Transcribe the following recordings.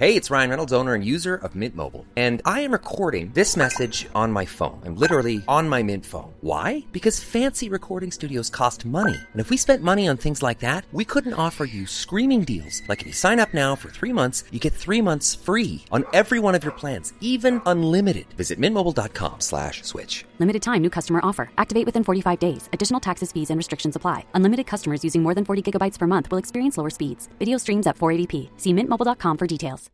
Hey, it's Ryan Reynolds, owner and user of Mint Mobile. And I am recording this message on my phone. I'm literally on my Mint phone. Why? Because fancy recording studios cost money. And if we spent money on things like that, we couldn't offer you screaming deals. Like if you sign up now for three months, you get three months free on every one of your plans, even unlimited. Visit mintmobile.com slash switch. Limited time, new customer offer. Activate within 45 days. Additional taxes, fees, and restrictions apply. Unlimited customers using more than 40 gigabytes per month will experience lower speeds. Video streams at 480p. See mintmobile.com for details.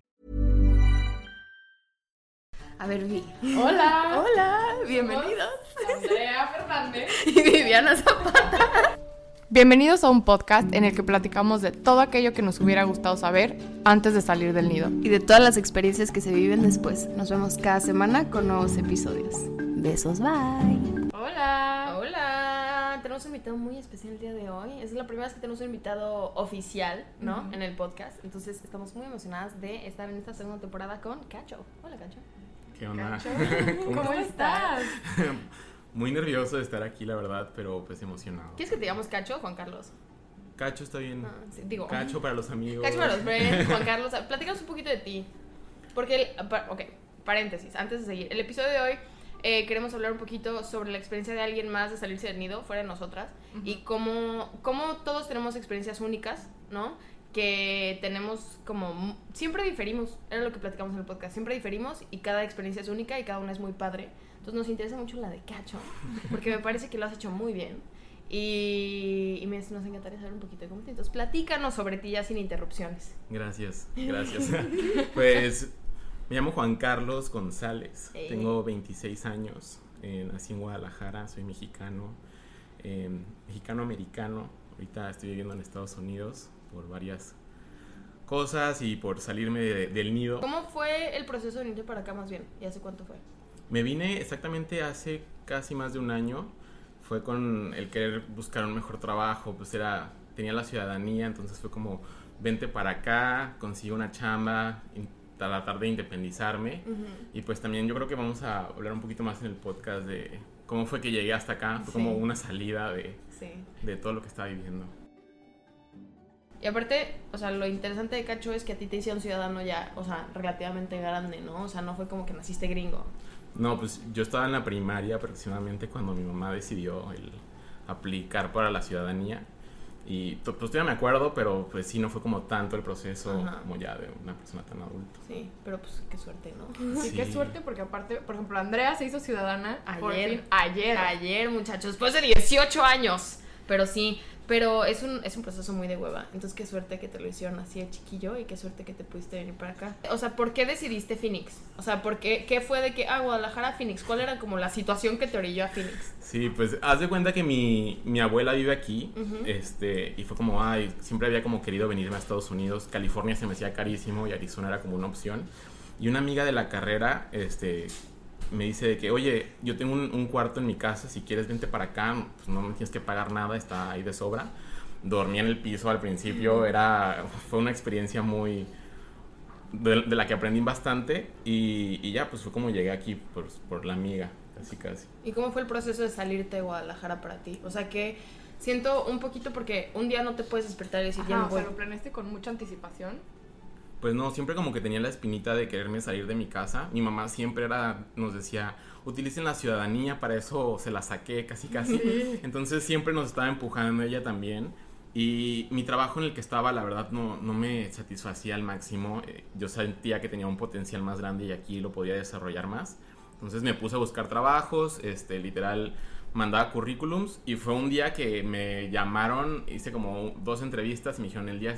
A ver, Vi. Hola. Hola, bienvenidos. Andrea Fernández. Y Viviana Zapata. Bienvenidos a un podcast en el que platicamos de todo aquello que nos hubiera gustado saber antes de salir del nido. Y de todas las experiencias que se viven después. Nos vemos cada semana con nuevos episodios. Besos, bye. Hola. Hola, tenemos un invitado muy especial el día de hoy. Es la primera vez que tenemos un invitado oficial, ¿no? En el podcast. Entonces estamos muy emocionadas de estar en esta segunda temporada con Cacho. Hola, Cacho. ¿Qué onda? ¿Cómo, estás? Muy nervioso de estar aquí, la verdad, pero pues emocionado. ¿Quieres que te digamos Cacho o Juan Carlos? Cacho está bien. Ah, sí, digo. Cacho para los amigos. Cacho para los friends, Juan Carlos. Platícanos un poquito de ti. Porque, el, ok, paréntesis, antes de seguir. El episodio de hoy eh, queremos hablar un poquito sobre la experiencia de alguien más de salirse del nido, fuera de nosotras, y cómo, cómo todos tenemos experiencias únicas, ¿no? Que tenemos como... Siempre diferimos, era lo que platicamos en el podcast, siempre diferimos y cada experiencia es única y cada una es muy padre. Entonces nos interesa mucho la de Cacho, porque me parece que lo has hecho muy bien. Y, y me- nos encantaría saber un poquito de cómo te... Entonces platícanos sobre ti ya sin interrupciones. Gracias, gracias. pues me llamo Juan Carlos González. Tengo 26 años. eh, nací en Guadalajara, soy mexicano. eh, Mexicano-americano. Ahorita estoy viviendo en Estados Unidos por varias cosas y por salirme de- del nido. ¿Cómo fue el proceso de venirte para acá más bien? ¿Y hace cuánto fue? Me vine exactamente hace casi más de un año. Fue con el querer buscar un mejor trabajo, pues era tenía la ciudadanía, entonces fue como vente para acá, consigo una chamba, tratar de independizarme y pues también yo creo que vamos a hablar un poquito más en el podcast de cómo fue que llegué hasta acá, fue Sí. como una salida de, Sí. de todo lo que estaba viviendo. Y aparte, o sea, lo interesante de Cacho es que a ti te hicieron ciudadano ya, o sea, relativamente grande, ¿no? O sea, no fue como que naciste gringo. No, pues yo estaba en la primaria aproximadamente cuando mi mamá decidió el aplicar para la ciudadanía. Y to- pues todavía me acuerdo, pero pues sí, no fue como tanto el proceso Ajá. como ya de una persona tan adulta. Sí, pero pues qué suerte, ¿no? Sí, qué suerte porque aparte, por ejemplo, Andrea se hizo ciudadana por Ayer. fin, ayer. Ayer, muchachos, después de 18 años. Pero sí, pero es un, es un proceso muy de hueva. Entonces, qué suerte que te lo hicieron así de chiquillo y qué suerte que te pudiste venir para acá. O sea, ¿por qué decidiste Phoenix? O sea, ¿por qué, qué fue de que, ah, Guadalajara, Phoenix? ¿Cuál era como la situación que te orilló a Phoenix? Sí, pues haz de cuenta que mi, mi abuela vive aquí, este, y fue como, ay, siempre había como querido venirme a Estados Unidos, California se me hacía carísimo y Arizona era como una opción. Y una amiga de la carrera, este, me dice de que, oye, yo tengo un, un cuarto en mi casa, si quieres vente para acá, pues no me tienes que pagar nada, está ahí de sobra. Dormí en el piso al principio, era, fue una experiencia muy, de, de la que aprendí bastante y, y ya, pues fue como llegué aquí por, por la amiga, casi casi. ¿Y cómo fue el proceso de salirte de Guadalajara para ti? O sea, que siento un poquito porque un día no te puedes despertar y decir, ya Ajá, me o voy. sea, lo planeaste con mucha anticipación. Pues no, siempre como que tenía la espinita de quererme salir de mi casa. Mi mamá siempre era, nos decía, utilicen la ciudadanía, para eso se la saqué casi casi. Entonces siempre nos estaba empujando ella también. Y mi trabajo en el que estaba, la verdad, no, no me satisfacía al máximo. Eh, Yo sentía que tenía un potencial más grande y aquí lo podía desarrollar más. Entonces me puse a buscar trabajos, este, literal, mandaba currículums y fue un día que me llamaron, hice como dos entrevistas y me dijeron, el día,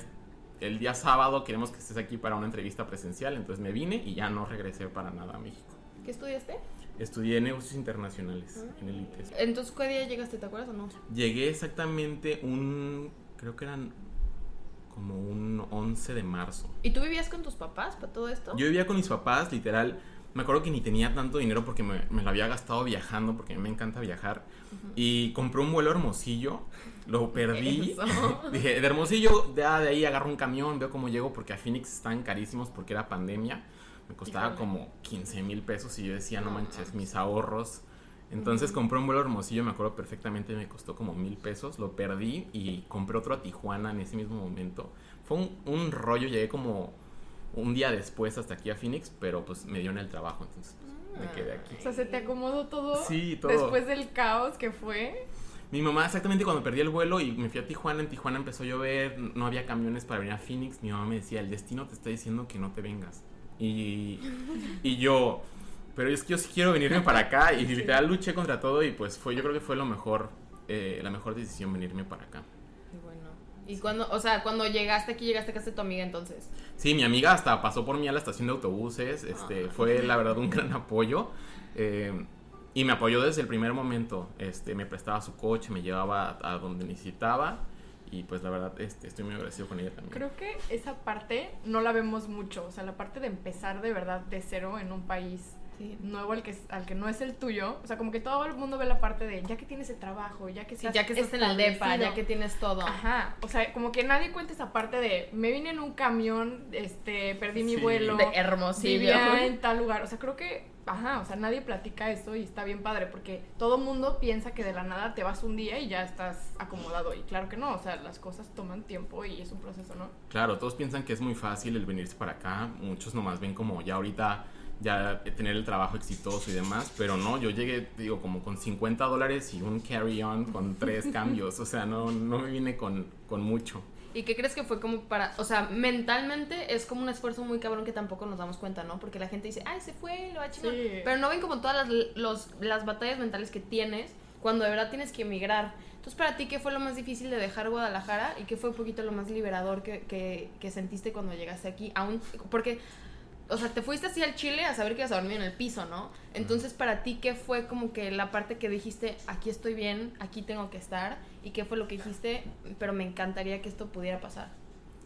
el día sábado queremos que estés aquí para una entrevista presencial. Entonces me vine y ya no regresé para nada a México. ¿Qué estudiaste? Estudié negocios internacionales en el ITES. Entonces, ¿qué día llegaste? ¿Te acuerdas o no? Llegué exactamente un, creo que eran como un 11 de marzo. ¿Y tú vivías con tus papás para todo esto? Yo vivía con mis papás, literal. me acuerdo que ni tenía tanto dinero porque me, me lo había gastado viajando, porque a mí me encanta viajar. Y compré un vuelo hermosillo, lo perdí. Dije, de Hermosillo, de, ah, de ahí agarro un camión, veo cómo llego, porque a Phoenix están carísimos porque era pandemia. Me costaba Híjole. como 15 mil pesos y yo decía, no manches, mis ahorros. Entonces compré un vuelo a Hermosillo, me acuerdo perfectamente, me costó como mil pesos, lo perdí y compré otro a Tijuana en ese mismo momento. Fue un, un rollo, llegué como un día después hasta aquí a Phoenix, pero pues me dio en el trabajo, entonces pues, me quedé aquí. O sea, se te acomodó todo, Sí, todo. después del caos que fue. Mi mamá exactamente cuando perdí el vuelo y me fui a Tijuana, en Tijuana empezó a llover, no había camiones para venir a Phoenix, mi mamá me decía, el destino te está diciendo que no te vengas. Y, y yo, pero es que yo sí quiero venirme para acá y literal luché contra todo y pues fue, yo creo que fue lo mejor, eh, la mejor decisión venirme para acá. Y bueno. Y cuando, o sea, cuando llegaste aquí, llegaste a casa de tu amiga entonces. Sí, mi amiga hasta pasó por mí a la estación de autobuses, este, fue la verdad un gran apoyo. eh, y me apoyó desde el primer momento. Este, me prestaba su coche, me llevaba a, a donde necesitaba. Y pues la verdad, este, estoy muy agradecido con ella también. Creo que esa parte no la vemos mucho. O sea, la parte de empezar de verdad de cero en un país Sí. nuevo al que, al que no es el tuyo. O sea, como que todo el mundo ve la parte de ya que tienes el trabajo, ya que Sí, estás ya que estás en el depa, ya que tienes todo. Ajá, o sea, como que nadie cuenta esa parte de me vine en un camión, este, perdí mi Sí. vuelo, De Hermosillo. vivía en tal lugar, o sea, creo que, ajá, o sea, nadie platica eso y está bien padre porque todo mundo piensa que de la nada te vas un día y ya estás acomodado y claro que no, o sea, las cosas toman tiempo y es un proceso, ¿no? Claro, todos piensan que es muy fácil el venirse para acá. Muchos nomás ven como ya ahorita ya tener el trabajo exitoso y demás, pero no, yo llegué, digo, como con 50 dólares y un carry-on con tres cambios, o sea, no, no me vine con, con mucho. ¿Y qué crees que fue como para, o sea, mentalmente es como un esfuerzo muy cabrón que tampoco nos damos cuenta, ¿no? Porque la gente dice, ay, se fue, lo va a chingar. Sí. Pero no ven como todas las, los- las batallas mentales que tienes cuando de verdad tienes que emigrar. Entonces, para ti, ¿qué fue lo más difícil de dejar Guadalajara y qué fue un poquito lo más liberador que, que, que sentiste cuando llegaste aquí? Aún, porque, o sea, te fuiste así al Chile a saber que ibas a dormir en el piso, ¿no? Entonces, para ti, ¿qué fue como que la parte que dijiste, aquí estoy bien, aquí tengo que estar? ¿Y qué fue lo que dijiste, pero me encantaría que esto pudiera pasar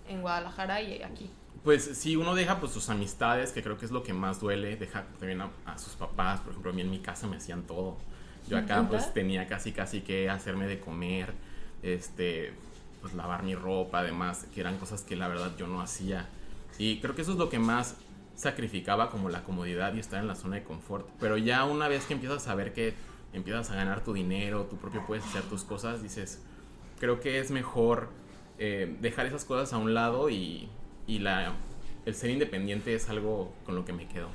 en Guadalajara y aquí? Pues sí, uno deja pues sus amistades, que creo que es lo que más duele, deja también a, a sus papás, por ejemplo, a mí en mi casa me hacían todo. Yo acá pues tenía casi casi que hacerme de comer, este, pues lavar mi ropa, además, que eran cosas que la verdad yo no hacía. Y creo que eso es lo que más sacrificaba como la comodidad y estar en la zona de confort. Pero ya una vez que empiezas a ver que empiezas a ganar tu dinero, tú propio puedes hacer tus cosas, dices, creo que es mejor eh, dejar esas cosas a un lado y, y la, el ser independiente es algo con lo que me quedo.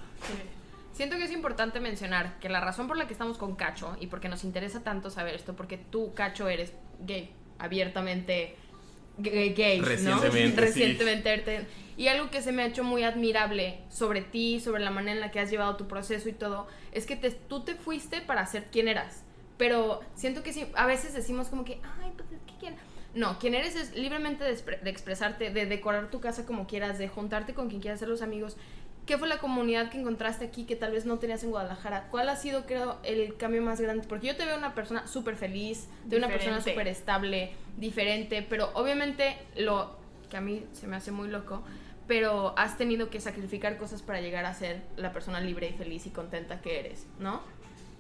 Siento que es importante mencionar que la razón por la que estamos con Cacho y porque nos interesa tanto saber esto, porque tú, Cacho, eres gay, abiertamente gay, gay, ¿no? Recientemente, sí. Recientemente. Y algo que se me ha hecho muy admirable sobre ti, sobre la manera en la que has llevado tu proceso y todo, es que te- tú te fuiste para ser quien eras. Pero siento que sí, a veces decimos como que, ay, pues es que quién. No, quien eres es libremente de, de expresarte, de decorar tu casa como quieras, de juntarte con quien quieras ser los amigos. ¿Qué fue la comunidad que encontraste aquí que tal vez no tenías en Guadalajara? ¿Cuál ha sido, creo, el cambio más grande? Porque yo te veo una persona súper feliz, de una persona súper estable, diferente, pero obviamente lo que a mí se me hace muy loco, pero has tenido que sacrificar cosas para llegar a ser la persona libre y feliz y contenta que eres, ¿no?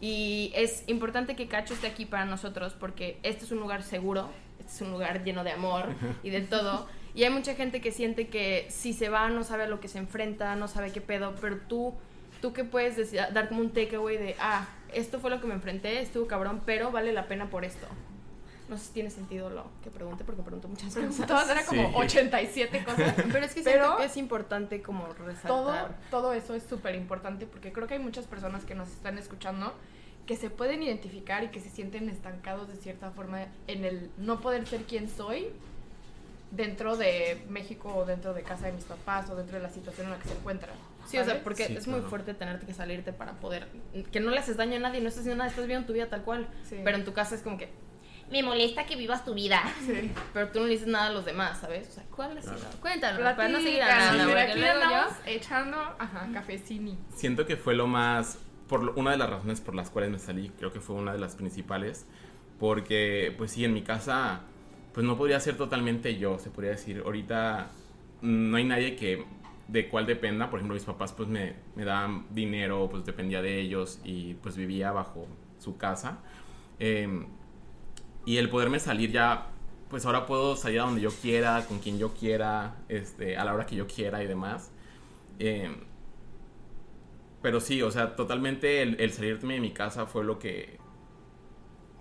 Y es importante que Cacho esté aquí para nosotros porque este es un lugar seguro, este es un lugar lleno de amor y de todo. Y hay mucha gente que siente que si se va no sabe a lo que se enfrenta, no sabe qué pedo, pero tú, tú que puedes decir, dar como un takeaway de, ah, esto fue lo que me enfrenté, estuvo cabrón, pero vale la pena por esto. No sé si tiene sentido lo que pregunte porque pregunto muchas cosas. Todas eran como Sí. 87 cosas. Pero es que Pero- siento que es importante como resaltar. todo, todo eso es súper importante porque creo que hay muchas personas que nos están escuchando que se pueden identificar y que se sienten estancados de cierta forma en el no poder ser quien soy dentro de México o dentro de casa de mis papás o dentro de la situación en la que se encuentran. Sí, o sea, porque Sí, es muy claro. fuerte tenerte que salirte para poder. Que no le haces daño a nadie, no estás haciendo nada, estás viviendo tu vida tal cual. Sí. Pero en tu casa es como que. Me molesta que vivas tu vida. Sí. Pero tú no le dices nada a los demás, ¿sabes? O sea, ¿cuál ha sido? Claro. Cuéntanos, para no seguir Platica, hablando. sí, aquí luego yo- echando, ajá, cafecini. Siento que fue lo más, por lo- una de las razones por las cuales me salí, creo que fue una de las principales, porque pues sí, en mi casa pues no podría ser totalmente yo, se podría decir, ahorita no hay nadie que de cuál dependa. Por ejemplo, mis papás pues me, me daban dinero, pues dependía de ellos y pues vivía bajo su casa. Em, y el poderme salir ya, pues ahora puedo salir a donde yo quiera, con quien yo quiera, este, a la hora que yo quiera y demás. Em, pero sí, o sea, totalmente el, el salirme de mi casa fue lo que,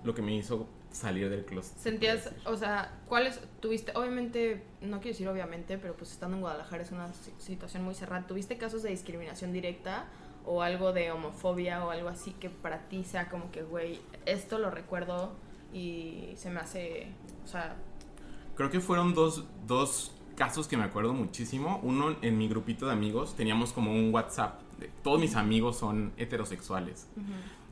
lo que me hizo salir del closet. Sentías, o sea, ¿cuáles tuviste? Obviamente, no quiero decir obviamente, pero pues estando en Guadalajara es una si- situación muy cerrada. ¿Tuviste casos de discriminación directa o algo de homofobia o algo así que para ti sea como que, güey, esto lo recuerdo y se me hace, o sea, Creo que fueron dos, dos casos que me acuerdo muchísimo. Uno en mi grupito de amigos, teníamos como un WhatsApp. de- Todos mis amigos son heterosexuales.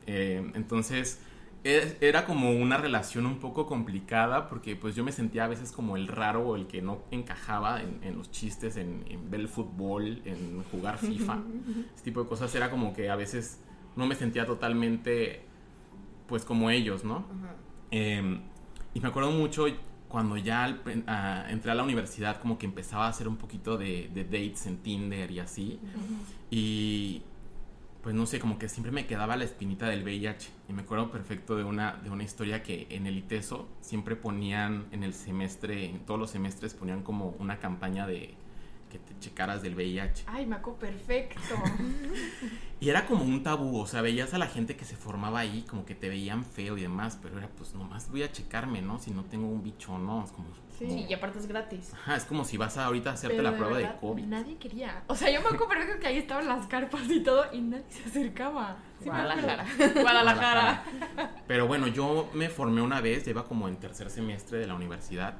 Eh, entonces, era como una relación un poco complicada porque pues yo me sentía a veces como el raro o el que no encajaba en, en los chistes, en, en ver el fútbol, en jugar FIFA. Ese tipo de cosas era como que a veces no me sentía totalmente pues como ellos, ¿no? Eh, y me acuerdo mucho cuando ya al ah, entré a la universidad, como que empezaba a hacer un poquito de, de dates en Tinder y así. Y pues no sé, como que siempre me quedaba la espinita del VIH. Y me acuerdo perfecto de una, de una historia que en el ITESO siempre ponían en el semestre, en todos los semestres ponían como una campaña de que te checaras del VIH. Ay, me acuerdo perfecto. Y era como un tabú, o sea, veías a la gente que se formaba ahí, como que te veían feo y demás, pero era pues nomás voy a checarme, ¿no? Si no tengo un bicho o no, es como... Sí. y aparte es gratis. Ajá, es como si vas a ahorita a hacerte Pero la prueba de, COVID. Nadie quería. O sea, yo me acuerdo perfecto que ahí estaban las carpas y todo y nadie se acercaba. Sí. Guadalajara. Guadalajara. Pero bueno, yo me formé una vez, iba como en tercer semestre de la universidad,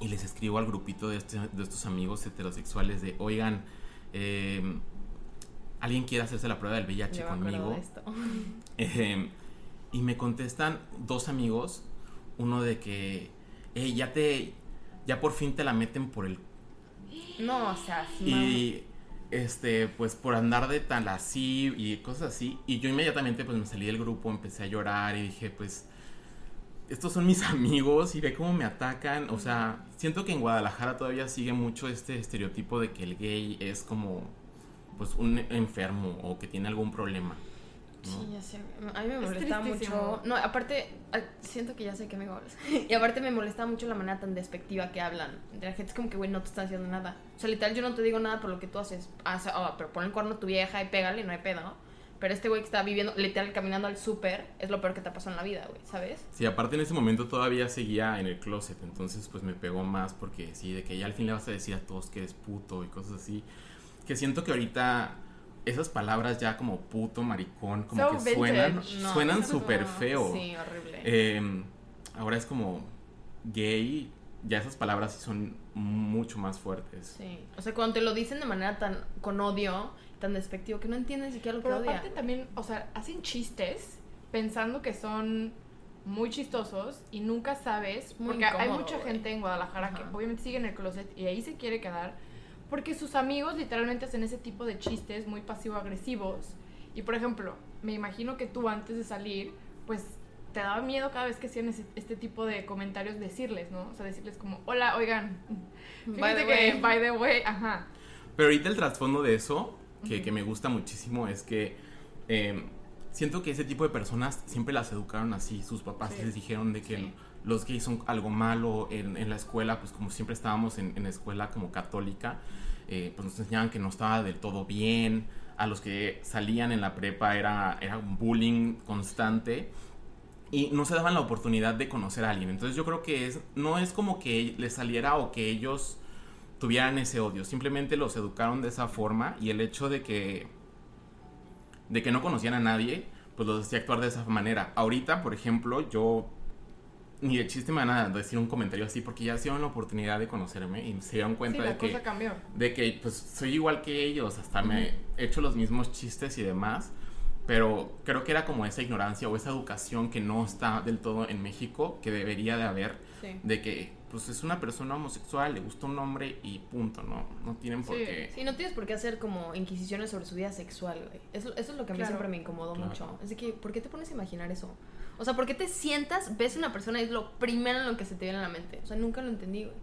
y les escribo al grupito de, este- de estos amigos heterosexuales de, oigan, eh, ¿alguien quiere hacerse la prueba del VIH Yo conmigo? de esto. Eh, y me contestan dos amigos, uno de que, "Ey, ya te, ya por fin te la meten por el No, o sea, sí, y este pues por andar de tal así y cosas así y yo inmediatamente pues me salí del grupo empecé a llorar y dije pues estos son mis amigos y ve cómo me atacan o sea siento que en Guadalajara todavía sigue mucho este estereotipo de que el gay es como pues un enfermo o que tiene algún problema ¿no? Sí, ya sé. A mí me Es molesta mucho. No, aparte, ah, siento que ya sé que me hablas. y aparte me molesta mucho la manera tan despectiva que hablan. De la gente es como que, güey, no te están haciendo nada. O sea, literal, yo no te digo nada por lo que tú haces. Ah, oh, pero pon el cuerno a tu vieja y pégale, no hay pedo. Pero este güey que está viviendo, literal, caminando al súper, es lo peor que te ha pasado en la vida, güey, ¿sabes? Sí, aparte en ese momento todavía seguía en el closet, entonces pues me pegó más porque sí, de que ya al fin le vas a decir a todos que eres puto y cosas así. Que siento que ahorita esas palabras ya como puto, maricón, como So que vintage. suenan, No, suenan súper feo. Sí, horrible. Eh, ahora es como gay, ya esas palabras son mucho más fuertes. Sí. O sea, cuando te lo dicen de manera tan, con odio, tan despectivo, que no entiendes siquiera lo que Pero odia. aparte también, o sea, hacen chistes pensando que son muy chistosos y nunca sabes, Muy porque hay incómodo, mucha güey. gente en Guadalajara que Ajá. obviamente sigue en el closet y ahí se quiere quedar porque sus amigos literalmente hacen ese tipo de chistes muy pasivo-agresivos. Y por ejemplo, me imagino que tú antes de salir, pues te daba miedo cada vez que hacían ese- este tipo de comentarios decirles, ¿no? O sea, decirles como, hola, oigan, By fíjate the que, way. by the way, ajá. Pero ahorita el trasfondo de eso, que, que me gusta muchísimo, es que eh, siento que ese tipo de personas siempre las educaron así. Sus papás Sí. les dijeron de que Sí. los gays son algo malo en, en la escuela, pues como siempre estábamos en, en escuela como católica, eh, pues nos enseñaban que no estaba del todo bien. A los que salían en la prepa era, era un bullying constante y no se daban la oportunidad de conocer a alguien. Entonces yo creo que es, no es como que les saliera o que ellos tuvieran ese odio, simplemente los educaron de esa forma y el hecho de que de que no conocían a nadie, pues los hacía actuar de esa manera. Ahorita, por ejemplo, yo ni de chiste me van a decir un comentario así porque ya se dieron la oportunidad de conocerme y se dieron cuenta de que cambió. de que pues soy igual que ellos, hasta me he hecho los mismos chistes y demás, pero creo que era como esa ignorancia o esa educación que no está del todo en México, que debería de haber, Sí. de que pues es una persona homosexual, le gusta un hombre y punto, no, no tienen por Sí, qué. Sí, no tienes por qué hacer como inquisiciones sobre su vida sexual, güey. Eso, eso es lo que a mí Claro. siempre me incomodó Claro. mucho. Es de que, ¿por qué te pones a imaginar eso? O sea, ¿por qué te sientas, ves a una persona y es lo primero en lo que se te viene a la mente? O sea, nunca lo entendí, güey.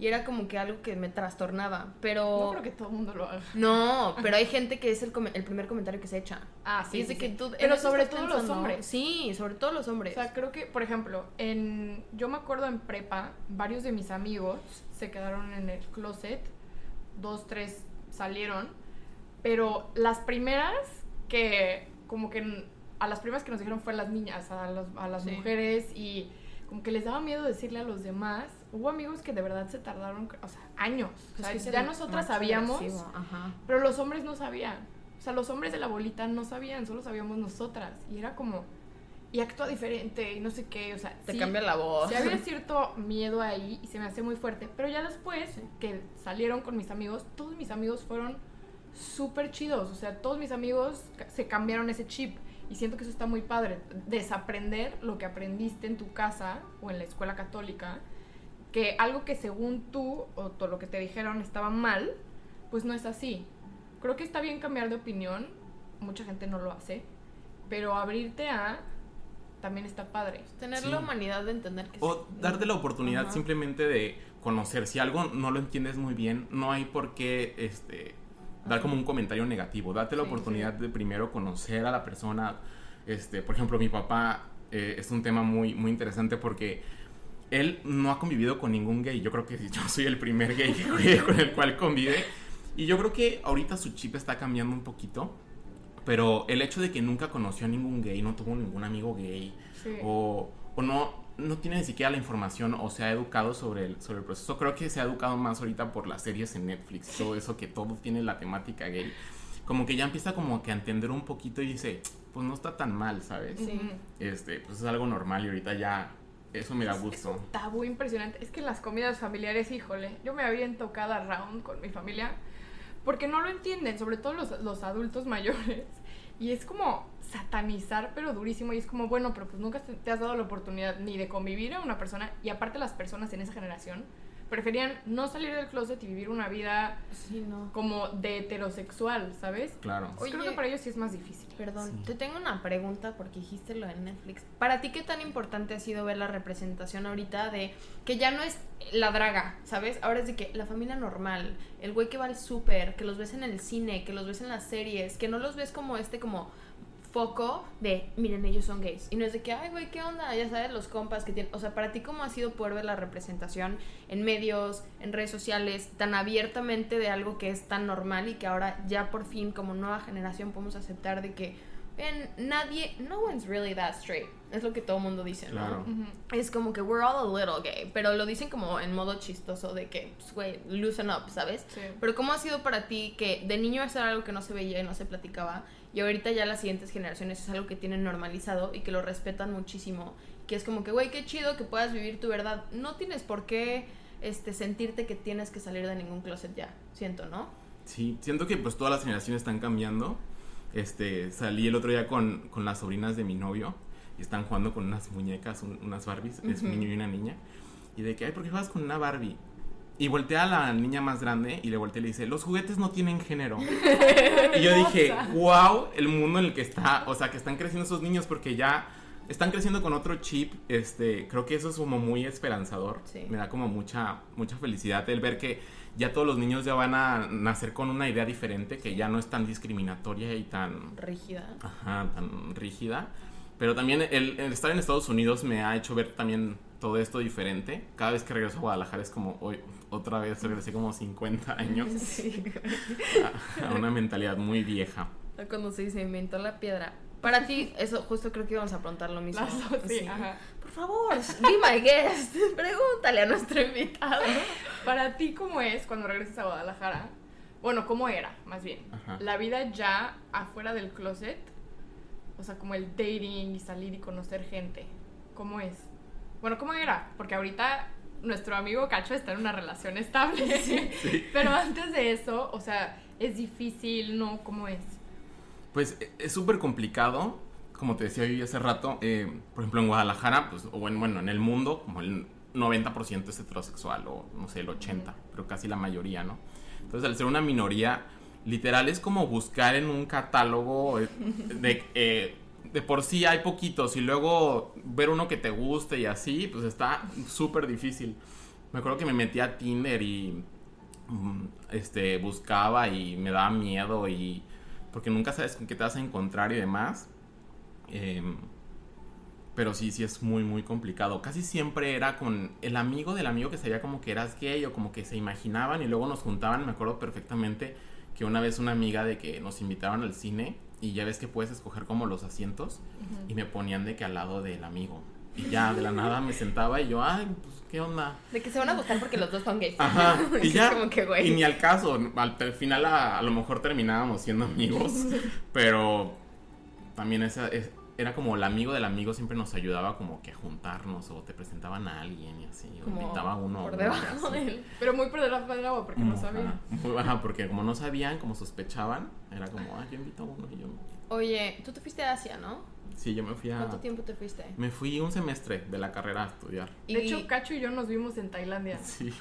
Y era como que algo que me trastornaba. Pero. No creo que todo el mundo lo haga. No, pero hay gente que es el, el primer comentario que se echa. Ah, Y es de que tú- en Pero sobre todo los hombres. Sí, sobre todo los hombres. O sea, creo que, por ejemplo, en yo me acuerdo en prepa, varios de mis amigos se quedaron en el closet, dos, tres salieron, pero las primeras que, como que, a las primeras que nos dijeron fue las niñas, a, los- a las Sí. mujeres y como que les daba miedo decirle a los demás. Hubo amigos que de verdad se tardaron, o sea, años. O sea, ya nosotras sabíamos, Ajá. pero los hombres no sabían. O sea, los hombres de la bolita no sabían, solo sabíamos nosotras. Y era como, y actúa diferente y no sé qué, o sea, Te sí, cambia la voz. sí había cierto miedo ahí y se me hacía muy fuerte. Pero ya después que salieron con mis amigos, todos mis amigos fueron súper chidos. O sea, todos mis amigos se cambiaron ese chip. Y siento que eso está muy padre. Desaprender lo que aprendiste en tu casa o en la escuela católica. Que algo que según tú o todo lo que te dijeron estaba mal, pues no es así. Creo que está bien cambiar de opinión. Mucha gente no lo hace. Pero abrirte a también está padre. Tener Sí. la humanidad de entender que O sí. darte la oportunidad Ajá. simplemente de conocer. Si algo no lo entiendes muy bien, no hay por qué este, dar como un comentario negativo. Date la Sí, oportunidad de primero conocer a la persona. Este, por ejemplo, mi papá eh, es un tema muy, muy interesante porque él no ha convivido con ningún gay. Yo creo que yo soy el primer gay con el cual convive. Y yo creo que ahorita su chip está cambiando un poquito. Pero el hecho de que nunca conoció a ningún gay, no tuvo ningún amigo gay, Sí. o, o no, no tiene ni siquiera la información o se ha educado sobre el, sobre el proceso. Creo que se ha educado más ahorita por las series en Netflix, todo eso que todo tiene la temática gay. Como que ya empieza como que a entender un poquito y dice, pues no está tan mal, ¿sabes? Ujú. Este, pues es algo normal y ahorita ya eso me da Es gusto. un tabú impresionante. Es que las comidas familiares, híjole, yo me aviento cada round con mi familia porque no lo entienden, sobre todo los, los adultos mayores. Y es como satanizar, pero durísimo. Y es como, bueno, pero pues nunca te, has dado la oportunidad ni de convivir a una persona. Y aparte las personas en esa generación preferían no salir del closet y vivir una vida Sí, no. como de heterosexual, ¿sabes? Claro. Oye, creo Oye. que para ellos sí es más difícil. Perdón, te tengo una pregunta porque dijiste lo de Netflix. ¿Para ti qué tan importante ha sido ver la representación ahorita de que ya no es la draga, ¿sabes? Ahora es de que la familia normal, el güey que va al súper, que los ves en el cine, que los ves en las series, que no los ves como este como foco de, miren, ellos son gays. Y no es de que, ay, güey, ¿qué onda? Ya sabes, los compas que tienen... O sea, para ti, ¿cómo ha sido poder ver la representación en medios, en redes sociales, tan abiertamente de algo que es tan normal y que ahora ya por fin, como nueva generación, podemos aceptar de que, ven, nadie, no one's really that straight. Es lo que todo el mundo dice, ¿no? Claro. Es como que we're all a little gay, pero lo dicen como en modo chistoso de que, pues, güey, loosen up, ¿sabes? Sí. Pero ¿cómo ha sido para ti que de niño eso era algo que no se veía y no se platicaba y ahorita ya las siguientes generaciones es algo que tienen normalizado y que lo respetan muchísimo? Que es como que, güey, qué chido que puedas vivir tu verdad. No tienes por qué este, sentirte que tienes que salir de ningún closet ya, siento, ¿no? Sí, siento que pues todas las generaciones están cambiando. Este, salí el otro día con, con las sobrinas de mi novio y están jugando con unas muñecas, un- unas Barbies, es un niño y una niña. Y de que, ay, ¿por qué juegas con una Barbie? Y voltea a la niña más grande y le voltea y le dice, los juguetes no tienen género. y yo dije, wow, el mundo en el que está, o sea, que están creciendo esos niños porque ya están creciendo con otro chip. Este, creo que eso es como muy esperanzador. Sí. Me da como mucha, mucha felicidad el ver que ya todos los niños ya van a nacer con una idea diferente, que ya no es tan discriminatoria y tan, Rígida. ajá, tan rígida. Pero también el, el estar en Estados Unidos me ha hecho ver también todo esto diferente. Cada vez que regreso a Guadalajara es como, hoy otra vez regresé como 50 años Sí. a, a una mentalidad muy vieja. Cuando se dice inventó la piedra. Para ti, eso justo creo que íbamos a preguntar lo mismo. Las dos, sí, Sí. ajá. Por favor, be my guest. Pregúntale a nuestro invitado. Para ti, ¿cómo es cuando regresas a Guadalajara? Bueno, ¿cómo era, más bien? Ajá. La vida ya afuera del closet. O sea, como el dating y salir y conocer gente. ¿Cómo es? Bueno, ¿cómo era? Porque ahorita nuestro amigo Cacho está en una relación estable. Pero antes de eso, o sea, es difícil, ¿no? ¿Cómo es? Pues e- es súper complicado, como te decía yo hace rato, eh, por ejemplo en Guadalajara, pues, o en, bueno, en el mundo, como el 90% es heterosexual, o no sé, el 80%, pero casi la mayoría, ¿no? Entonces al ser una minoría, literal es como buscar en un catálogo eh, de... eh, de por sí hay poquitos y luego ver uno que te guste y así, pues está súper difícil. me acuerdo que me metí a Tinder y mm, este buscaba y me daba miedo y porque nunca sabes con qué te vas a encontrar y demás. Em, pero sí, sí es muy, muy complicado. Casi siempre era con el amigo del amigo que sabía como que eras gay o como que se imaginaban y luego nos juntaban. Me acuerdo perfectamente que una vez una amiga de que nos invitaban al cine y ya ves que puedes escoger como los asientos y me ponían de que al lado del amigo. Y ya de la nada me sentaba y yo, ay, pues, ¿qué onda? De que se van a gustar porque los dos son gays. Ajá, y ya, como que, güey. y ni al caso, al, al final a, a lo mejor terminábamos siendo amigos, pero también esa, es- era como el amigo del amigo siempre nos ayudaba como que a juntarnos o te presentaban a alguien y así, o Como invitaba a uno. por debajo de él. Pero muy por debajo del agua porque no Ajá, sabía. muy- ajá, porque como no sabían, como sospechaban, era como, ah, yo invito a uno y yo... Oye, tú te fuiste a Asia, ¿no? Sí, yo me fui a... ¿Cuánto tiempo te fuiste? Me fui un semestre de la carrera a estudiar. Y- De hecho, Cacho y yo nos vimos en Tailandia. Sí,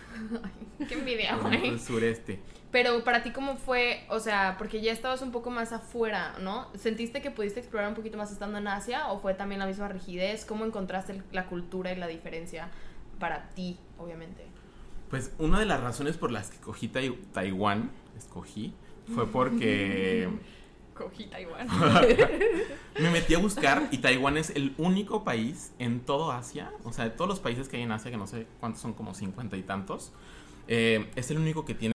Qué envidia, en güey. el sureste. Pero para ti, ¿cómo fue? O sea, porque ya estabas un poco más afuera, ¿no? ¿Sentiste que pudiste explorar un poquito más estando en Asia? ¿O fue también la misma rigidez? ¿Cómo encontraste la cultura y la diferencia para ti, obviamente? Pues una de las razones por las que cogí Tai- Taiwán, escogí, fue porque Cogí Taiwán. me metí a buscar y Taiwán es el único país en todo Asia, o sea, de todos los países que hay en Asia, que no sé cuántos son, como cincuenta y tantos, eh, es el único que tiene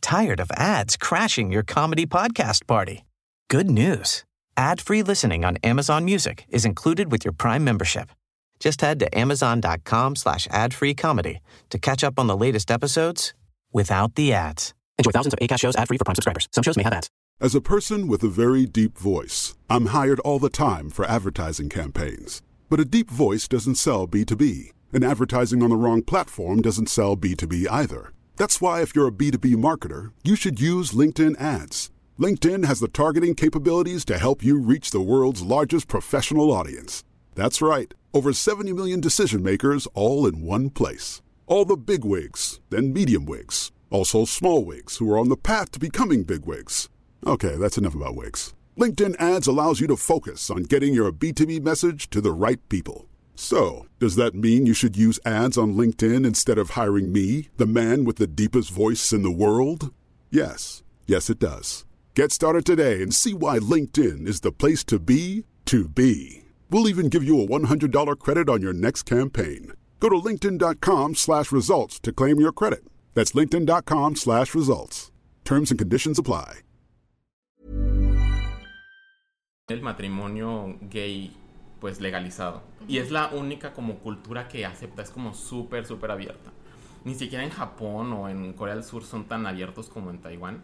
Tired of ads crashing your comedy podcast party? Good news. Ad-free listening on Amazon Music is included with your Prime membership. Just head to amazon.com slash ad-free comedy to catch up on the latest episodes without the ads. Enjoy thousands of ACAST shows ad-free for Prime subscribers. Some shows may have ads. As a person with a very deep voice, I'm hired all the time for advertising campaigns. But a deep voice doesn't sell B2B, and advertising on the wrong platform doesn't sell B2B either. That's why, if you're a B2B marketer, you should use LinkedIn ads. LinkedIn has the targeting capabilities to help you reach the world's largest professional audience. That's right, over 70 million decision makers all in one place. All the big wigs, then medium wigs, also small wigs who are on the path to becoming big wigs. Okay, that's enough about wigs. LinkedIn ads allows you to focus on getting your B2B message to the right people. So, does that mean you should use ads on LinkedIn instead of hiring me, the man with the deepest voice in the world? Yes. Yes, it does. Get started today and see why LinkedIn is the place to be to be. We'll even give you a $100 credit on your next campaign. Go to linkedin.com slash results to claim your credit. That's linkedin.com slash results. Terms and conditions apply. el matrimonio gay pues legalizado. Y es la única como cultura que acepta, es como súper, súper abierta. Ni siquiera en Japón o en Corea del Sur son tan abiertos como en Taiwán.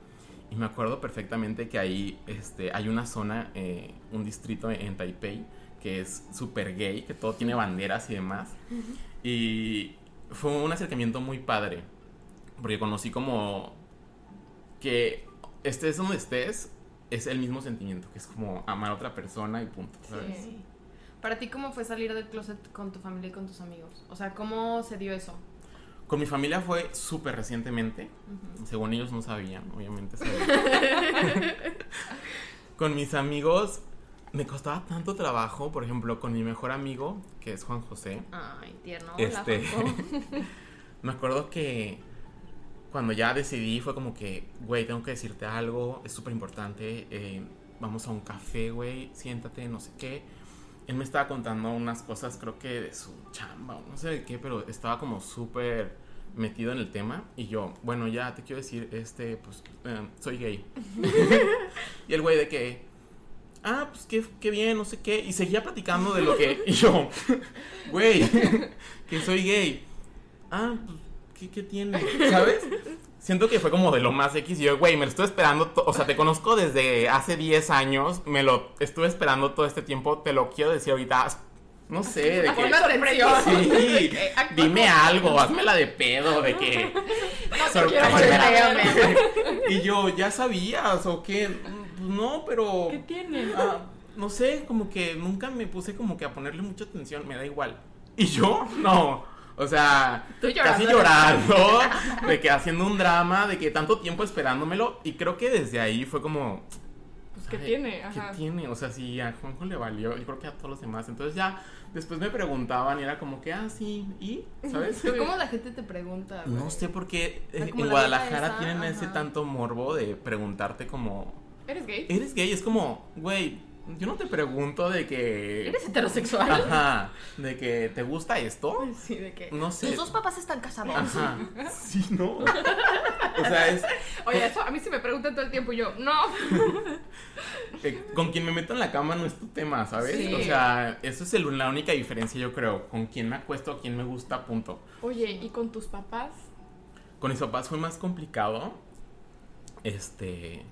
Y me acuerdo perfectamente que ahí este, hay una zona, eh, un distrito en Taipei, que es súper gay, que todo tiene banderas y demás. Y fue un acercamiento muy padre, porque conocí como que estés donde estés, es el mismo sentimiento, que es como amar a otra persona y punto, ¿sabes? Sí. Para ti, ¿cómo fue salir del closet con tu familia y con tus amigos? O sea, ¿cómo se dio eso? Con mi familia fue súper recientemente, según ellos no sabían, obviamente sabían. con mis amigos me costaba tanto trabajo, por ejemplo, con mi mejor amigo, que es Juan José. Ay, tierno. Hola, Este, Juanjo. me acuerdo que cuando ya decidí fue como que, güey, tengo que decirte algo, es súper importante, eh, vamos a un café, güey, siéntate, no sé qué. Él me estaba contando unas cosas, creo que de su chamba, o no sé de qué, pero estaba como súper metido en el tema. Y yo, bueno, ya te quiero decir, este, pues, eh, soy gay. y el güey de que, ah, pues qué, qué bien, no sé qué. Y seguía platicando de lo que. Y yo, güey, que soy gay. Ah, pues, ¿qué, qué tiene? ¿Sabes? Siento que fue como de lo más X. Y yo, güey, me lo estoy esperando. O sea, te conozco desde hace 10 años. Me lo estuve esperando todo este tiempo. Te lo quiero decir ahorita. No sé, de que. Sí, actúa dime algo, hazmela de pedo, de que. Sorpréndeme. Y yo, ¿ya sabías o qué? Pues no, pero. ¿Qué tiene? Ah, no sé, como que nunca me puse como que a ponerle mucha atención, me da igual. ¿Y yo? No. O sea, llorando. casi llorando, de que haciendo un drama, de que tanto tiempo esperándomelo. Y creo que desde ahí fue como, pues ¿Qué ay, tiene? ¿Qué Ajá. tiene? O sea, si a Juanjo le valió, yo creo que a todos los demás. Entonces ya después me preguntaban y era como que, ah, sí, ¿y? ¿Sabes? ¿cómo la gente te pregunta? güey? No sé por qué O sea, eh, como en Guadalajara esa, tienen ese tanto morbo de preguntarte como, ¿Eres gay? ¿eres gay? Es como, güey, yo no te pregunto de que... ¿Eres heterosexual? Ajá, de que te gusta esto. Sí, de que. No sé. Tus dos papás están casados. Ajá. Sí, no. O sea, es Oye, eso a mí sí me preguntan todo el tiempo y yo, no. eh, con quien me meto en la cama no es tu tema, ¿sabes? Sí. O sea, eso es el- la única diferencia, yo creo. Con quién me acuesto, quién me gusta, punto. Oye, ¿y con tus papás? Con mis papás fue más complicado. Este.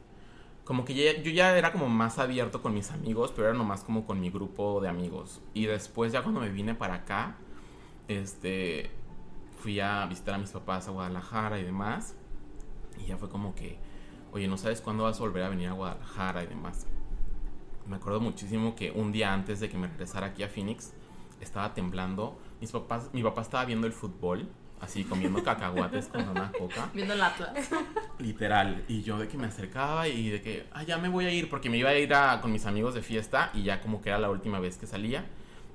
Como que yo ya era como más abierto con mis amigos, pero era nomás como con mi grupo de amigos. Y después, ya cuando me vine para acá, este. Fui a visitar a mis papás a Guadalajara y demás. Y ya fue como que, oye, ¿no sabes cuándo vas a volver a venir a Guadalajara y demás? Me acuerdo muchísimo que un día antes de que me regresara aquí a Phoenix, estaba temblando. Mis papás, mi papá estaba viendo el fútbol, así comiendo cacahuates con una coca. Viendo el Atlas. Literal. Y yo de que me acercaba y de que, ah, ya me voy a ir, porque me iba a ir a- con mis amigos de fiesta y ya como que era la última vez que salía.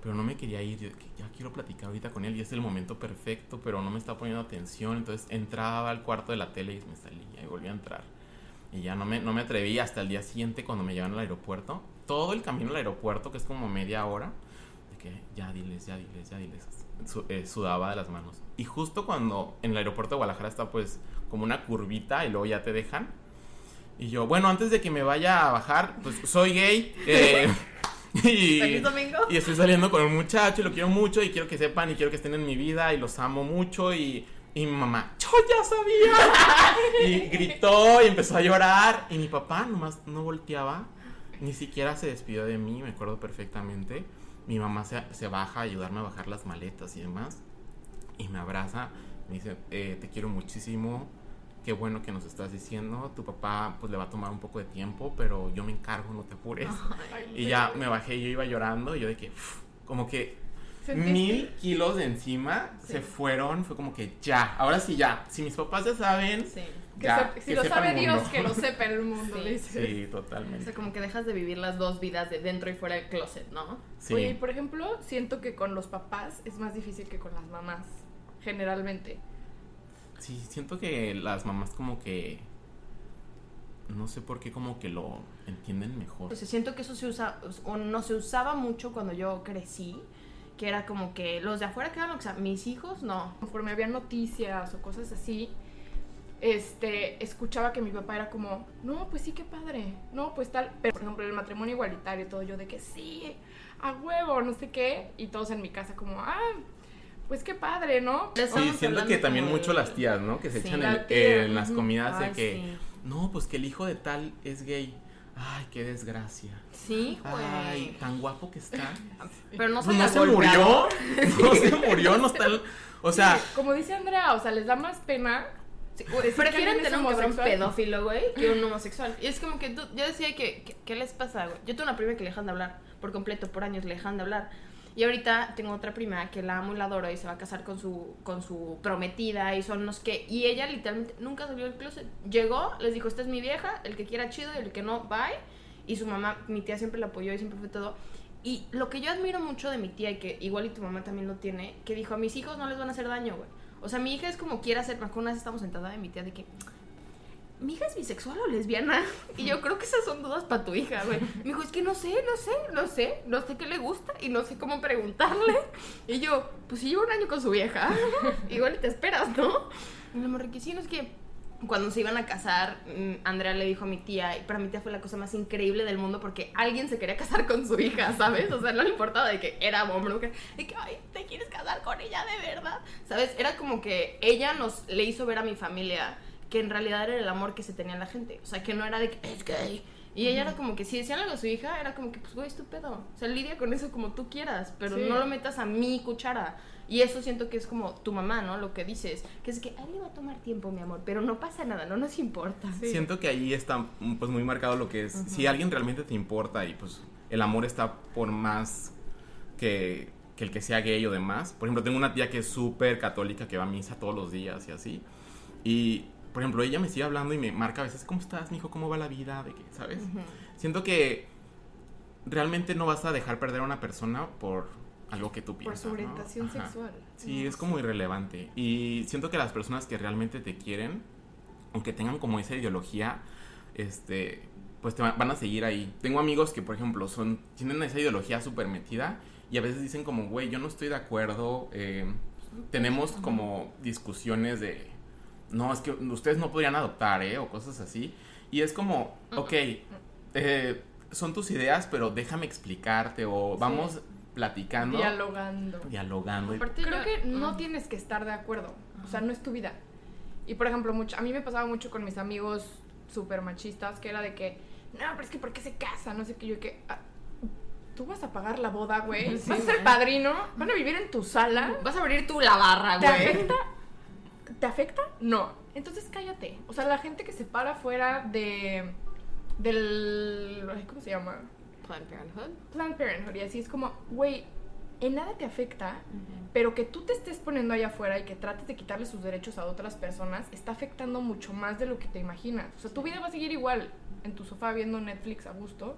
Pero no me quería ir, yo de que ya quiero platicar ahorita con él y es el momento perfecto, pero no me está poniendo atención. Entonces entraba al cuarto de la tele y me salía y volvía a entrar. Y ya no me, no me atreví hasta el día siguiente cuando me llevan al aeropuerto. Todo el camino al aeropuerto, que es como media hora, de que ya diles, ya diles, ya diles. Su- eh, sudaba de las manos. Y justo cuando en el aeropuerto de Guadalajara está pues como una curvita y luego ya te dejan. Y yo, bueno, antes de que me vaya a bajar, pues soy gay. eh, y, ¿Feliz domingo? y estoy saliendo con un muchacho y lo quiero mucho y quiero que sepan y quiero que estén en mi vida y los amo mucho y, y mi mamá, yo ya sabía. y gritó y empezó a llorar y mi papá nomás no volteaba, ni siquiera se despidió de mí, me acuerdo perfectamente. Mi mamá se, se baja a ayudarme a bajar las maletas y demás y me abraza, me dice, eh, te quiero muchísimo, qué bueno que nos estás diciendo, tu papá pues le va a tomar un poco de tiempo, pero yo me encargo, no te apures. y ya me bajé y yo iba llorando y yo de que, como que ¿Sentiste? mil kilos de encima se fueron, fue como que ya, ahora sí ya, si mis papás ya saben, Sí. Que ya, se- si que lo sepa sabe Dios, que lo sepa el mundo. Sí. le dices. Sí, O totalmente. sea, como que dejas de vivir las dos vidas de dentro y fuera del closet, ¿no? Sí. Oye, y por ejemplo, siento que con los papás es más difícil que con las mamás, generalmente. Sí, siento que las mamás como que no sé por qué como que lo entienden mejor. O sea, siento que eso se usa, o no se usaba mucho cuando yo crecí, que era como que los de afuera quedaban, o sea, mis hijos no. Conforme había noticias o cosas así, este, escuchaba que mi papá era como, no, pues sí, qué padre, no, pues tal, pero por ejemplo el matrimonio igualitario y todo, yo de que sí, a huevo, no sé qué, y todos en mi casa como, ah, pues qué padre, ¿no? Sí, siento que también mucho las tías, ¿no? Que se Sí, echan la el- tía, en las comidas de que, sí. no, pues que el hijo de tal es gay. Ay, qué desgracia. Sí, güey. Ay, tan guapo que está. Pero no, Pues soy no se murió. No se murió, no está. el- O sea, Como dice Andrea, o sea, les da más pena. Sí, que Prefieren tener un cabrón pedófilo, güey, que un homosexual. Y es como que tú, yo decía que, que- ¿qué les pasa, güey? Yo tengo una prima que le dejan de hablar, por completo, por años le dejan de hablar. Y ahorita tengo otra prima que la amo y la adoro y se va a casar con su, con su prometida y son los que... Y ella literalmente nunca salió del closet. Llegó, les dijo, esta es mi vieja, el que quiera chido y el que no, bye. Y su mamá, mi tía siempre la apoyó y siempre fue todo. Y lo que yo admiro mucho de mi tía y que igual y tu mamá también lo tiene, que dijo, a mis hijos no les van a hacer daño, güey. O sea, mi hija es como quiera ser, acuerdo una vez estamos sentada de mi tía de que, ¿mi hija es bisexual o lesbiana? Y yo creo que esas son dudas para tu hija, güey. Me dijo, es que no sé, no sé, no sé, no sé qué le gusta y no sé cómo preguntarle. Y yo, pues si llevo un año con su vieja, igual y te esperas, ¿no? Y sí, no es que cuando se iban a casar, mm, Andrea le dijo a mi tía, y para mi tía fue la cosa más increíble del mundo porque alguien se quería casar con su hija, ¿sabes? O sea, no le importaba de que era hombre, o que, de que, ay, te quieres casar con ella de verdad, ¿sabes? Era como que ella nos le hizo ver a mi familia que en realidad era el amor que se tenía en la gente, o sea, que no era de que es gay. Y ella era como que si decían algo a su hija, era como que, pues, güey, es tu pedo. O sea, lidia con eso como tú quieras, pero Sí. no lo metas a mi cuchara. Y eso siento que es como tu mamá, ¿no? Lo que dices, que es que a él le va a tomar tiempo, mi amor, pero no pasa nada, no nos importa. Sí. siento que ahí está mm, pues muy marcado lo que es. Si alguien realmente te importa y pues el amor está por más que, que el que sea gay o demás. Por ejemplo, tengo una tía que es súper católica, que va a misa todos los días y así. Y, por ejemplo, ella me sigue hablando y me marca a veces, ¿cómo estás, mijo? ¿Cómo va la vida? De que, ¿sabes? siento que realmente no vas a dejar perder a una persona por algo que tú Por piensas. su ¿no? orientación Ajá. sexual. Sí, es como irrelevante. Y siento que las personas que realmente te quieren, aunque tengan como esa ideología, este, pues te va- van a seguir ahí. Tengo amigos que, por ejemplo, son, tienen esa ideología súper metida y a veces dicen como, güey, yo no estoy de acuerdo. eh, tenemos como discusiones de, no, es que ustedes no podrían adoptar, ¿eh? O cosas así. Y es como, ok, eh, son tus ideas, pero déjame explicarte o vamos platicando. Dialogando. Dialogando. Aparte Creo que no mm. tienes que estar de acuerdo. O sea, no es tu vida. Y por ejemplo, mucho, a mí me pasaba mucho con mis amigos súper machistas, que era de que, no, pero es que ¿por qué se casa? No sé qué, yo que, "Ah, tú vas a pagar la boda, güey. Sí, vas a ser padrino, van a vivir en tu sala. Vas a abrir tú la barra, ¿Te güey. afecta? ¿Te afecta? No. Entonces cállate. O sea, la gente que se para fuera de. del. ¿Cómo se llama? Planned Parenthood. Planned Parenthood. Y así es como, güey, en nada te afecta, pero que tú te estés poniendo allá afuera y que trates de quitarle sus derechos a otras personas está afectando mucho más de lo que te imaginas. O sea, tu vida va a seguir igual en tu sofá viendo Netflix a gusto.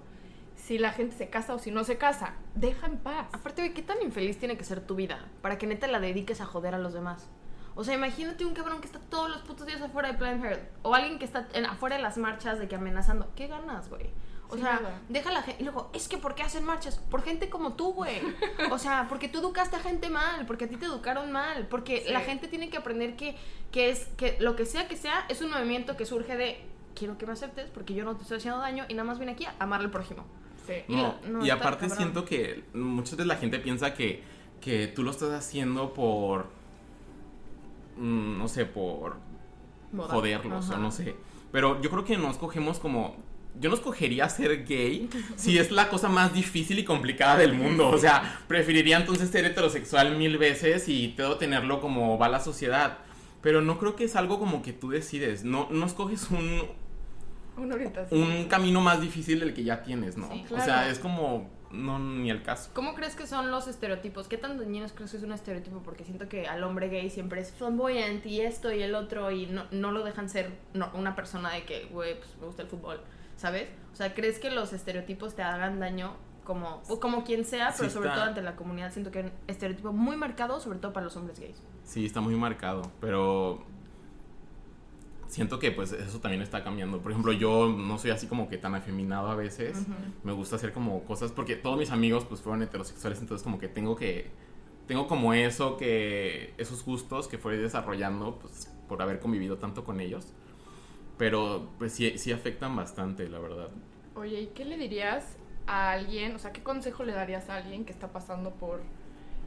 Si la gente se casa o si no se casa, deja en paz. Aparte, güey, ¿qué tan infeliz tiene que ser tu vida para que neta la dediques a joder a los demás? O sea, imagínate un cabrón que está todos los putos días afuera de Planned Parenthood. O alguien que está en- afuera de las marchas de que amenazando. ¿Qué ganas, güey? O Sí, sea, deja la gente. Y luego, es que ¿por qué hacen marchas? Por gente como tú, güey. O sea, porque tú educaste a gente mal, porque a ti te educaron mal, porque Sí. la gente tiene que aprender que, que es que lo que sea que sea es un movimiento que surge de quiero que me aceptes porque yo no te estoy haciendo daño y nada más vine aquí a amar al prójimo. Sí. Y No, lo- no, y aparte cabrón. siento que muchas veces la gente piensa que, que tú lo estás haciendo por, mm, no sé, por Moda. joderlos Ajá. o no sé. Pero yo creo que no escogemos como... Yo no escogería ser gay si es la cosa más difícil y complicada del mundo. O sea, preferiría entonces ser heterosexual mil veces y todo tenerlo como va la sociedad. Pero no creo que es algo como que tú decides. No, no escoges un, Una orientación. un camino más difícil del que ya tienes, ¿no? Sí. O sea, es como... No, ni el caso. ¿Cómo crees que son los estereotipos? ¿Qué tan dañinos crees que es un estereotipo? Porque siento que al hombre gay siempre es flamboyante y esto y el otro y no, no lo dejan ser no, una persona de que, güey, pues me gusta el fútbol, ¿sabes? O sea, ¿crees que los estereotipos te hagan daño como, como quien sea, pero Sí sobre todo ante la comunidad? Siento que es un estereotipo muy marcado, sobre todo para los hombres gays. Sí, está muy marcado, pero siento que pues eso también está cambiando. Por ejemplo, yo no soy así como que tan afeminado a veces. Me gusta hacer como cosas porque todos mis amigos pues fueron heterosexuales, entonces como que tengo que tengo como eso que esos gustos que fui desarrollando pues por haber convivido tanto con ellos. Pero pues sí, sí afectan bastante, la verdad. Oye, ¿y qué le dirías a alguien? O sea, ¿qué consejo le darías a alguien que está pasando por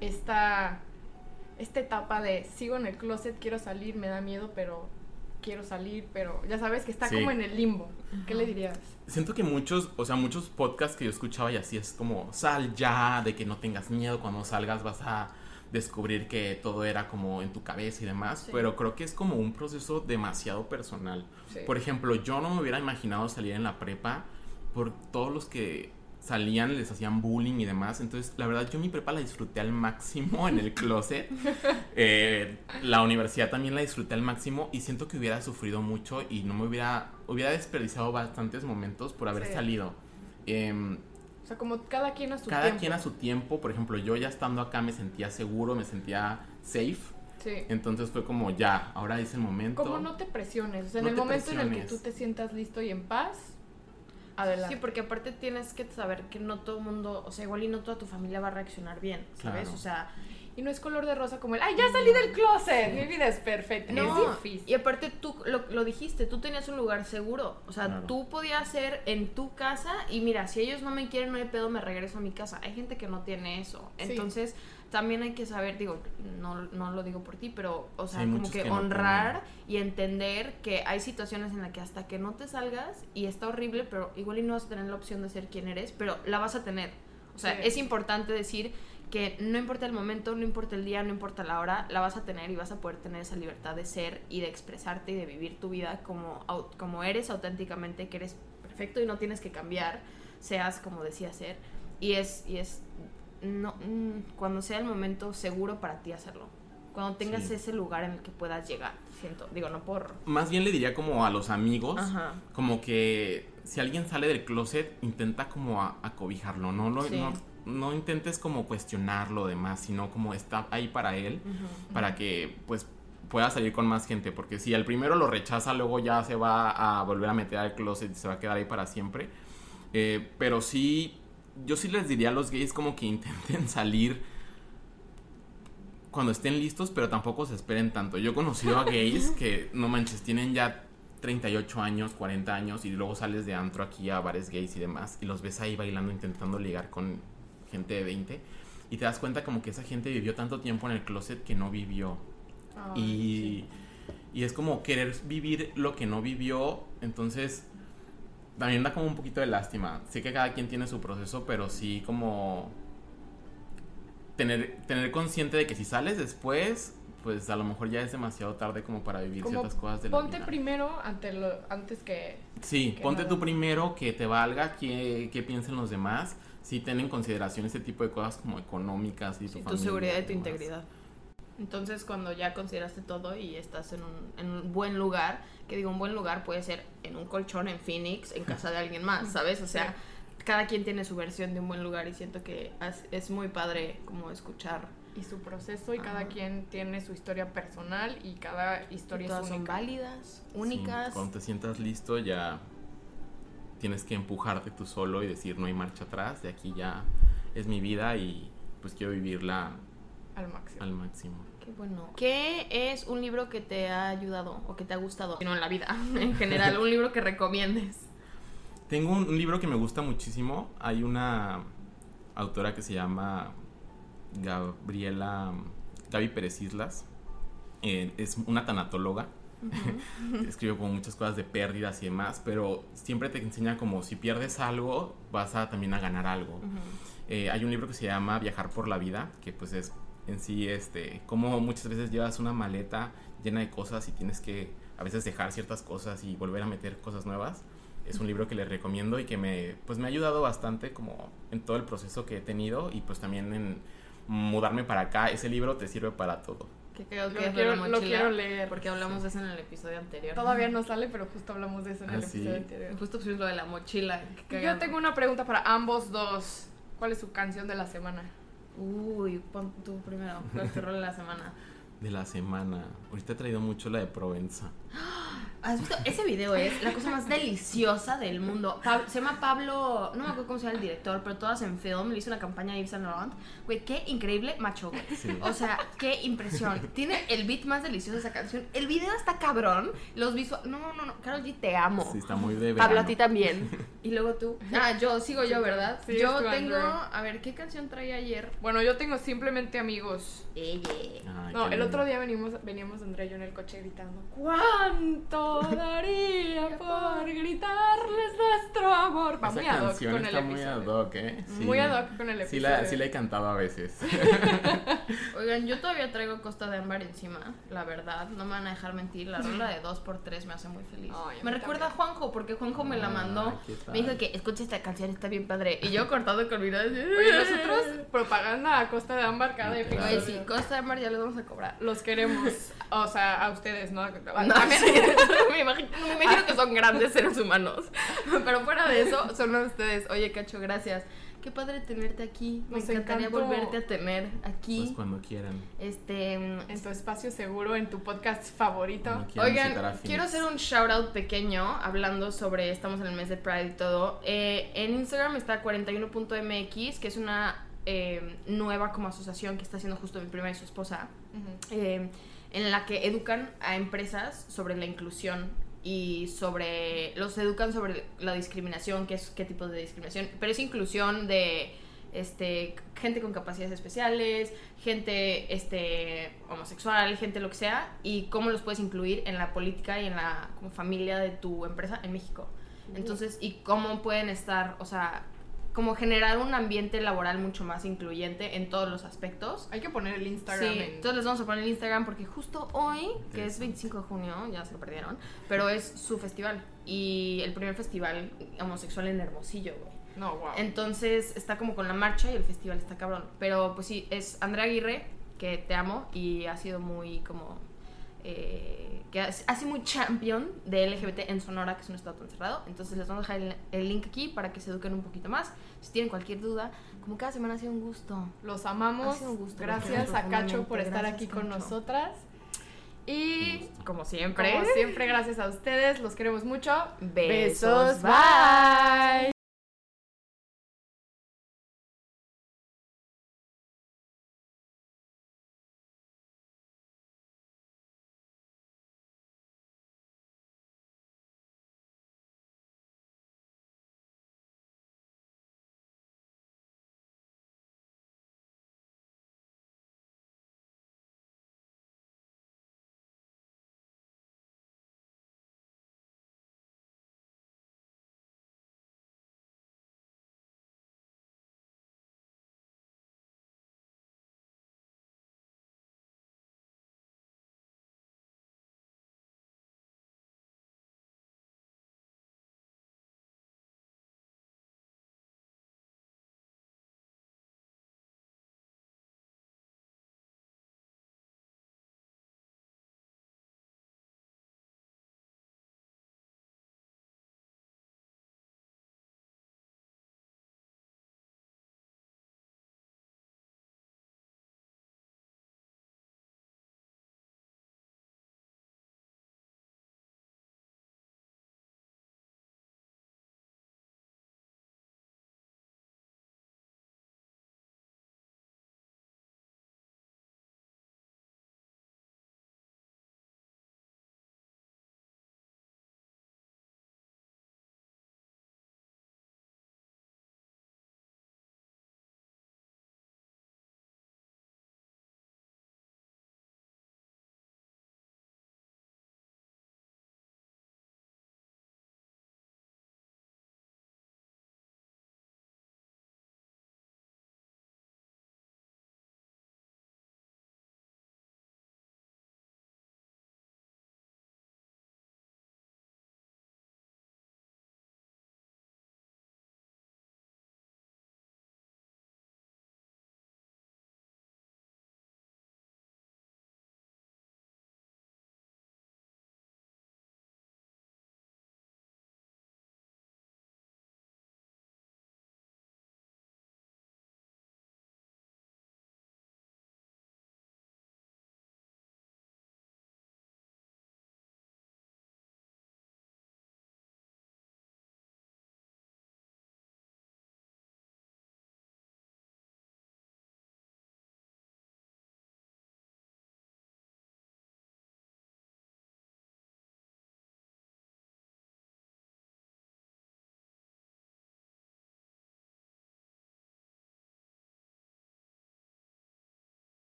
esta, esta etapa de sigo en el closet, quiero salir, me da miedo, pero quiero salir, pero ya sabes que está Sí. como en el limbo? ¿Qué le dirías? Siento que muchos, o sea, muchos podcasts que yo escuchaba y así es como, sal ya, de que no tengas miedo, cuando salgas vas a descubrir que todo era como en tu cabeza y demás, Sí. pero creo que es como un proceso demasiado personal. Sí. Por ejemplo, yo no me hubiera imaginado salir en la prepa por todos los que salían, les hacían bullying y demás, entonces la verdad yo mi prepa la disfruté al máximo en el closet, Eh, la universidad también la disfruté al máximo y siento que hubiera sufrido mucho y no me hubiera, hubiera desperdiciado bastantes momentos por haber Sí. salido. Em, O sea, como cada quien a su cada tiempo. quien a su tiempo, por ejemplo, yo ya estando acá me sentía seguro, me sentía safe, Sí. entonces fue como ya, ahora es el momento. Como no te presiones. O sea, en el momento en el que tú te sientas listo y en paz, adelante. Sí, porque aparte tienes que saber que no todo el mundo, o sea, igual y no toda tu familia va a reaccionar bien, ¿sabes? Claro. O sea, Y no es color de rosa como el, ay, ya salí del closet, mi vida es perfecta. No, es difícil. y aparte tú lo, lo dijiste, tú tenías un lugar seguro. O sea, Claro. tú podías ser en tu casa y mira, si ellos no me quieren, no hay pedo, me regreso a mi casa. Hay gente que no tiene eso. Sí. Entonces, también hay que saber, digo, no, no lo digo por ti, pero, o sea, hay como que, que no honrar y entender que hay situaciones en las que hasta que no te salgas y está horrible, pero igual y no vas a tener la opción de ser quien eres, pero la vas a tener. O sea, Sí. es importante decir que no importa el momento, no importa el día, no importa la hora, la vas a tener y vas a poder tener esa libertad de ser y de expresarte y de vivir tu vida como, como eres auténticamente, que eres perfecto y no tienes que cambiar, seas como decía ser. Y es, y es no, mm, cuando sea el momento seguro para ti hacerlo. Cuando tengas Sí. ese lugar en el que puedas llegar, siento. Digo, no por... Más bien le diría como a los amigos, Ajá. como que si alguien sale del closet, intenta como a- acobijarlo, ¿no? No, Sí. no, no intentes como cuestionarlo demás, sino como está ahí para él, para que pues pueda salir con más gente, porque si al primero lo rechaza, luego ya se va a volver a meter al closet y se va a quedar ahí para siempre. Eh, pero sí, yo sí les diría a los gays como que intenten salir cuando estén listos, pero tampoco se esperen tanto. Yo he conocido a gays que, no manches, tienen ya 38 años, 40 años y luego sales de antro aquí a bares gays y demás y los ves ahí bailando intentando ligar con gente de 20 y te das cuenta como que esa gente vivió tanto tiempo en el closet que no vivió. y, y es como querer vivir lo que no vivió, entonces también da como un poquito de lástima. Sé que cada quien tiene su proceso, pero sí como tener, tener consciente de que si sales después, pues a lo mejor ya es demasiado tarde como para vivir Como ciertas cosas de la ponte vida. primero ante lo, antes que... Sí, que ponte nada tú primero, que te valga, que, que piensen los demás. Sí, ten en consideración este tipo de cosas como económicas y tu, Sí, tu familia seguridad y tu demás. integridad. Entonces, cuando ya consideraste todo y estás en un, en un buen lugar, que digo, un buen lugar puede ser en un colchón en Phoenix, en casa de alguien más, ¿sabes? O sea, cada quien tiene su versión de un buen lugar y siento que es, es muy padre como escuchar. Y su proceso y cada quien tiene su historia personal y cada Y historia todas es son única. válidas, Sí, únicas. cuando te sientas listo ya tienes que empujarte tú solo y decir no hay marcha atrás, de aquí ya es mi vida y pues quiero vivirla Al máximo. al máximo. Qué bueno. ¿Qué es un libro que te ha ayudado o que te ha gustado? No en la vida, en general, un libro que recomiendes. Tengo un, un libro que me gusta muchísimo. Hay una autora que se llama Gabriela Gaby Pérez Islas. Eh, es una tanatóloga. Escribe como muchas cosas de pérdidas y demás, pero siempre te enseña como si pierdes algo, vas a también a ganar algo. Eh, hay un libro que se llama Viajar por la vida, que pues es en sí, este, como muchas veces llevas una maleta llena de cosas y tienes que a veces dejar ciertas cosas y volver a meter cosas nuevas. Es un libro que les recomiendo y que me, pues me ha ayudado bastante como en todo el proceso que he tenido y pues también en mudarme para acá. Ese libro te sirve para todo. Que creo que Lo es de quiero- lo leer. Porque hablamos de eso en el episodio anterior. Todavía no sale, pero justo hablamos de eso en ¿Ah, el sí? episodio anterior. Justo pusimos lo de la mochila. Yo tengo una pregunta para ambos dos. ¿Cuál es su canción de la semana? Uy, pon tú primero. ¿Cuál es tu rol de la semana? De la semana. Ahorita he traído mucho la de Provenza. ¿Has visto? Ese video es la cosa más deliciosa del mundo. Pab- se llama Pablo, no me acuerdo cómo se llama el director, pero todas en film. Le hizo una campaña a Yves Saint Laurent. Güey, qué increíble macho, güey. Sí. O sea, qué impresión. Tiene el beat más delicioso de esa canción. El video está cabrón. Los visuales. No, no, no. Carol G, te amo. Sí, está muy de Pablo, a ti también. Y luego tú. Ah, yo, sigo yo, ¿verdad? Sí, yo tengo. A ver, ¿qué canción traía ayer? Bueno, yo tengo simplemente amigos. Ella. Ay, No, el otro lindo. día venimos, veníamos Andrea y yo en el coche gritando ¿Cuánto daría por gritarles nuestro amor? Va Esa muy ad hoc canción con el está muy episodio. ad hoc, ¿eh? Muy ad hoc con el Sí la, episodio. sí la he cantado a veces. Oigan, yo todavía traigo Costa de Ámbar encima, la verdad, no me van a dejar mentir, la rola de 2x3 me hace muy feliz. Me recuerda a Juanjo, porque Juanjo me la Ah, mandó, me dijo que escucha esta canción, está bien padre, y yo cortado con así, Oye, nosotros propaganda a costa de ámbar cada episodio. sí, Costa de Ámbar ya les vamos a cobrar. Los queremos, o sea, a ustedes, ¿no? No, También- sí, me, imagino, me imagino que son grandes seres humanos, pero fuera de eso, son ustedes. Oye, Cacho, gracias. Qué padre tenerte aquí, me Nos encantaría encantó. volverte a tener aquí. Pues cuando quieran. Este, En tu espacio seguro, en tu podcast favorito. Oigan, quiero hacer un shout out pequeño hablando sobre, estamos en el mes de Pride y todo. Eh, en Instagram está 41.mx, que es una eh, nueva como asociación que está haciendo justo mi prima y su esposa, eh, en la que educan a empresas sobre la inclusión y sobre, los educan sobre la discriminación, qué es qué tipo de discriminación, pero es inclusión de este gente con capacidades especiales, gente este homosexual, gente lo que sea y cómo los puedes incluir en la política y en la como familia de tu empresa en México. Entonces, y cómo pueden estar, o sea, como generar un ambiente laboral mucho más incluyente en todos los aspectos. Hay que poner el Instagram Sí, en... entonces les vamos a poner el Instagram porque justo hoy, que es 25 de junio, ya se lo perdieron, pero es su festival y el primer festival homosexual en Hermosillo, güey. No, wow. Entonces está como con la marcha y el festival está cabrón. Pero pues sí, es Andrea Aguirre, que te amo y ha sido muy como eh, que hace muy champion de LGBT en Sonora, que es un estado tan cerrado. Entonces les vamos a dejar el, el link aquí para que se eduquen un poquito más. Si tienen cualquier duda, como cada semana ha sido un gusto. Los Ha amamos. sido un gusto, Gracias a Cacho por estar aquí con nosotras. Y Como siempre. como siempre, gracias a ustedes. Los queremos mucho. Besos, Bye.